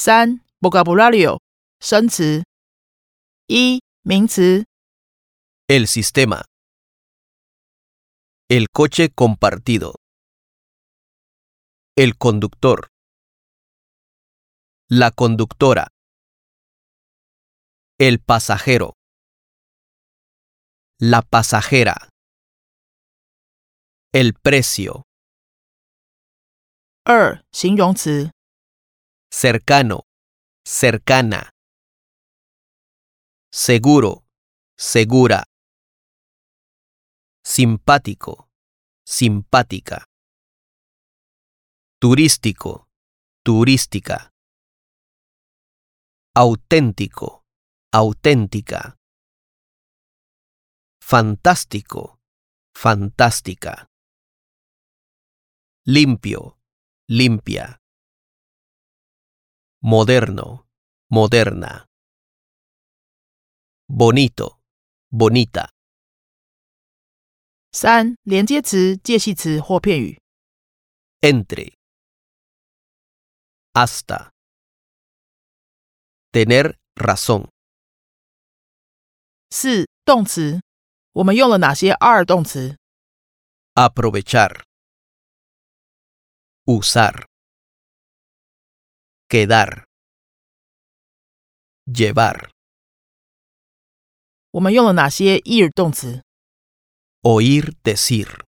三 vocabulario 生词。一名词 El sistema. El coche compartido. El conductor. La conductora. El pasajero. La pasajera. El precio. 二形容词 Cercano. Cercana. Seguro. Segura. Simpático. Simpática. Turístico. Turística. Auténtico. Auténtica. Fantástico. Fantástica. Limpio. Limpia Moderno. Moderna. Bonito. Bonita. 三连接词、介系词或片语。 Entre. Hasta. Tener razón. 四动词，我们用了哪些 are 动词？ Aprovechar. Usar. Quedar. Llevar. 我们用了哪些 ir 动词？ Oír decir.